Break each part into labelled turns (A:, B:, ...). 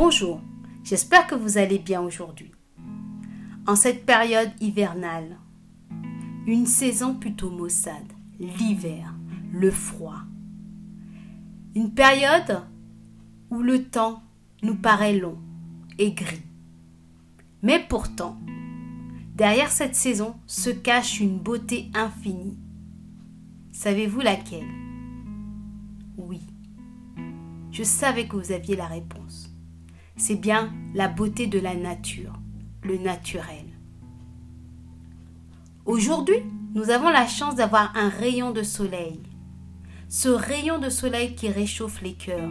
A: Bonjour, j'espère que vous allez bien aujourd'hui. En cette période hivernale, une saison plutôt maussade, l'hiver, le froid. Une période où le temps nous paraît long et gris. Mais pourtant, derrière cette saison se cache une beauté infinie. Savez-vous laquelle? Oui, je savais que vous aviez la réponse. C'est bien la beauté de la nature, le naturel. Aujourd'hui, nous avons la chance d'avoir un rayon de soleil. Ce rayon de soleil qui réchauffe les cœurs.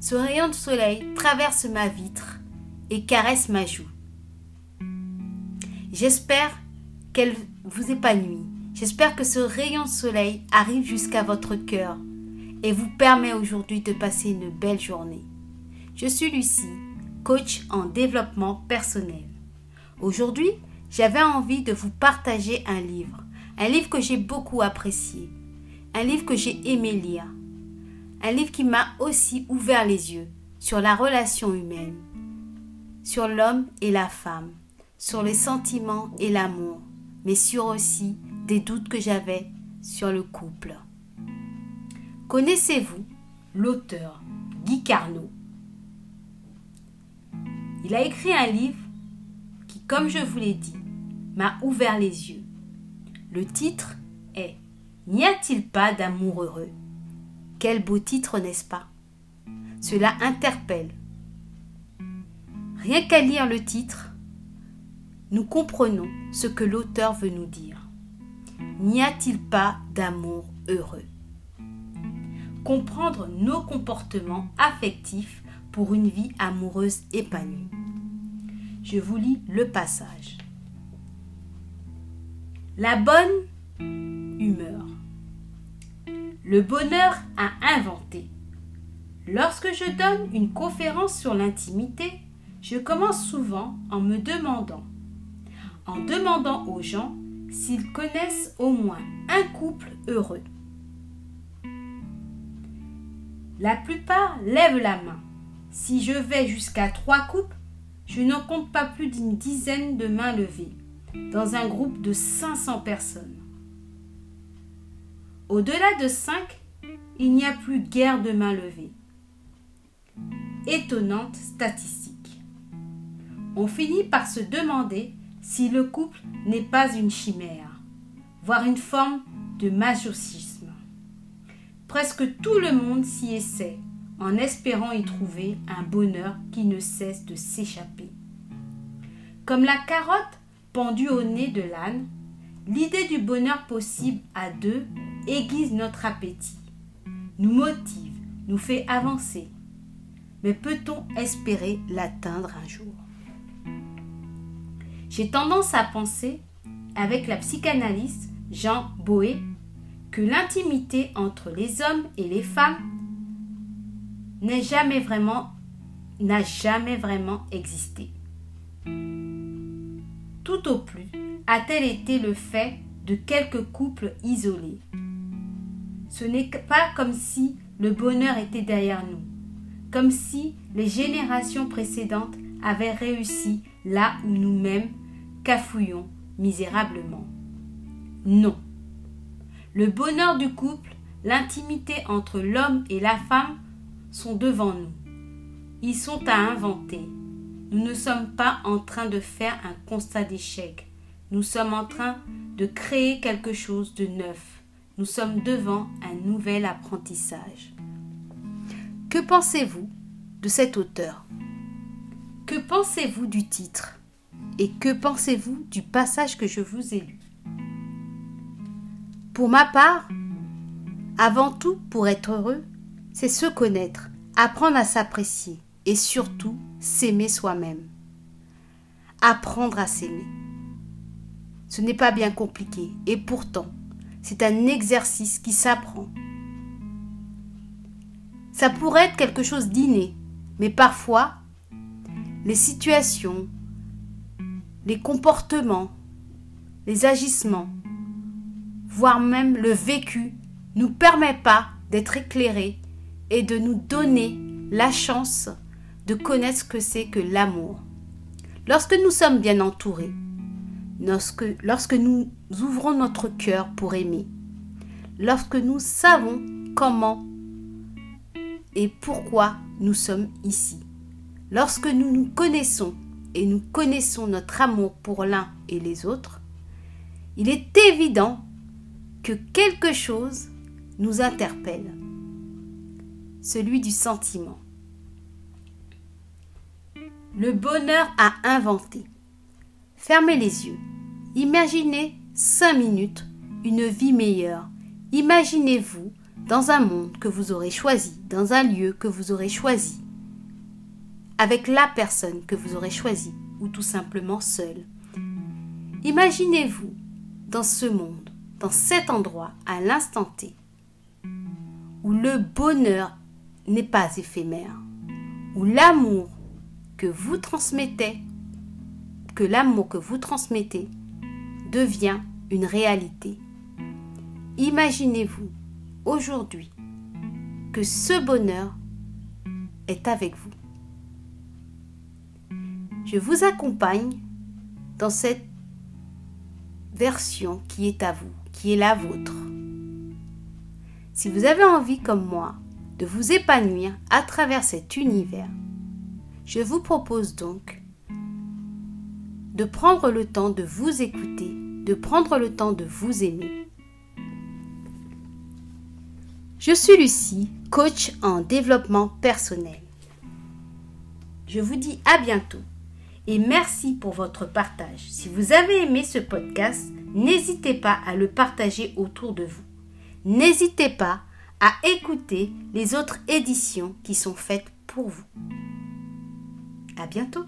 A: Ce rayon de soleil traverse ma vitre et caresse ma joue. J'espère qu'elle vous épanouit. J'espère que ce rayon de soleil arrive jusqu'à votre cœur et vous permet aujourd'hui de passer une belle journée. Je suis Lucie, coach en développement personnel. Aujourd'hui, j'avais envie de vous partager un livre, un livre que j'ai beaucoup apprécié, un livre que j'ai aimé lire, un livre qui m'a aussi ouvert les yeux sur la relation humaine, sur l'homme et la femme, sur les sentiments et l'amour, mais sur aussi des doutes que j'avais sur le couple. Connaissez-vous l'auteur Guy Carnot? Il a écrit un livre qui, comme je vous l'ai dit, m'a ouvert les yeux. Le titre est N'y a-t-il pas d'amour heureux? Quel beau titre, n'est-ce pas? Cela interpelle. Rien qu'à lire le titre, nous comprenons ce que l'auteur veut nous dire. N'y a-t-il pas d'amour heureux? Comprendre nos comportements affectifs pour une vie amoureuse épanouie. Je vous lis le passage. La bonne humeur. Le bonheur à inventer. Lorsque je donne une conférence sur l'intimité, je commence souvent en me demandant, en demandant aux gens s'ils connaissent au moins un couple heureux. La plupart lèvent la main. Si je vais jusqu'à trois couples, je n'en compte pas plus d'une dizaine de mains levées, dans un groupe de 500 personnes. Au-delà de cinq, il n'y a plus guère de mains levées. Étonnante statistique. On finit par se demander si le couple n'est pas une chimère, voire une forme de masochisme. Presque tout le monde s'y essaie, en espérant y trouver un bonheur qui ne cesse de s'échapper. Comme la carotte pendue au nez de l'âne, l'idée du bonheur possible à deux aiguise notre appétit, nous motive, nous fait avancer. Mais peut-on espérer l'atteindre un jour? J'ai tendance à penser, avec la psychanalyste Jean Boé, que l'intimité entre les hommes et les femmes n'a jamais vraiment existé. Tout au plus a-t-elle été le fait de quelques couples isolés? Ce n'est pas comme si le bonheur était derrière nous, comme si les générations précédentes avaient réussi là où nous-mêmes cafouillons misérablement. Non. Le bonheur du couple, l'intimité entre l'homme et la femme sont devant nous. Ils sont à inventer. Nous ne sommes pas en train de faire un constat d'échec. Nous sommes en train de créer quelque chose de neuf. Nous sommes devant un nouvel apprentissage. Que pensez-vous de cet auteur? Que pensez-vous du titre? Et que pensez-vous du passage que je vous ai lu? Pour ma part, avant tout, pour être heureux, c'est se connaître, apprendre à s'apprécier et surtout s'aimer soi-même. Apprendre à s'aimer. Ce n'est pas bien compliqué et pourtant, c'est un exercice qui s'apprend. Ça pourrait être quelque chose d'inné, mais parfois, les situations, les comportements, les agissements, voire même le vécu, nous permet pas d'être éclairés et de nous donner la chance de connaître ce que c'est que l'amour. Lorsque nous sommes bien entourés, lorsque, lorsque nous ouvrons notre cœur pour aimer, lorsque nous savons comment et pourquoi nous sommes ici, lorsque nous nous connaissons et nous connaissons notre amour pour l'un et les autres, il est évident que quelque chose nous interpelle, celui du sentiment. Le bonheur à inventer. Fermez les yeux. Imaginez cinq minutes une vie meilleure. Imaginez-vous dans un monde que vous aurez choisi, dans un lieu que vous aurez choisi, avec la personne que vous aurez choisie, ou tout simplement seul. Imaginez-vous dans ce monde, dans cet endroit, à l'instant T, où le bonheur n'est pas éphémère, où l'amour que vous transmettez, que l'amour que vous transmettez devient une réalité. Imaginez-vous aujourd'hui que ce bonheur est avec vous. Je vous accompagne dans cette version qui est à vous, qui est la vôtre. Si vous avez envie comme moi de vous épanouir à travers cet univers, je vous propose donc de prendre le temps de vous écouter, de prendre le temps de vous aimer. Je suis Lucie, coach en développement personnel. Je vous dis à bientôt et merci pour votre partage. Si vous avez aimé ce podcast, n'hésitez pas à le partager autour de vous. N'hésitez pas à écouter les autres éditions qui sont faites pour vous. À bientôt!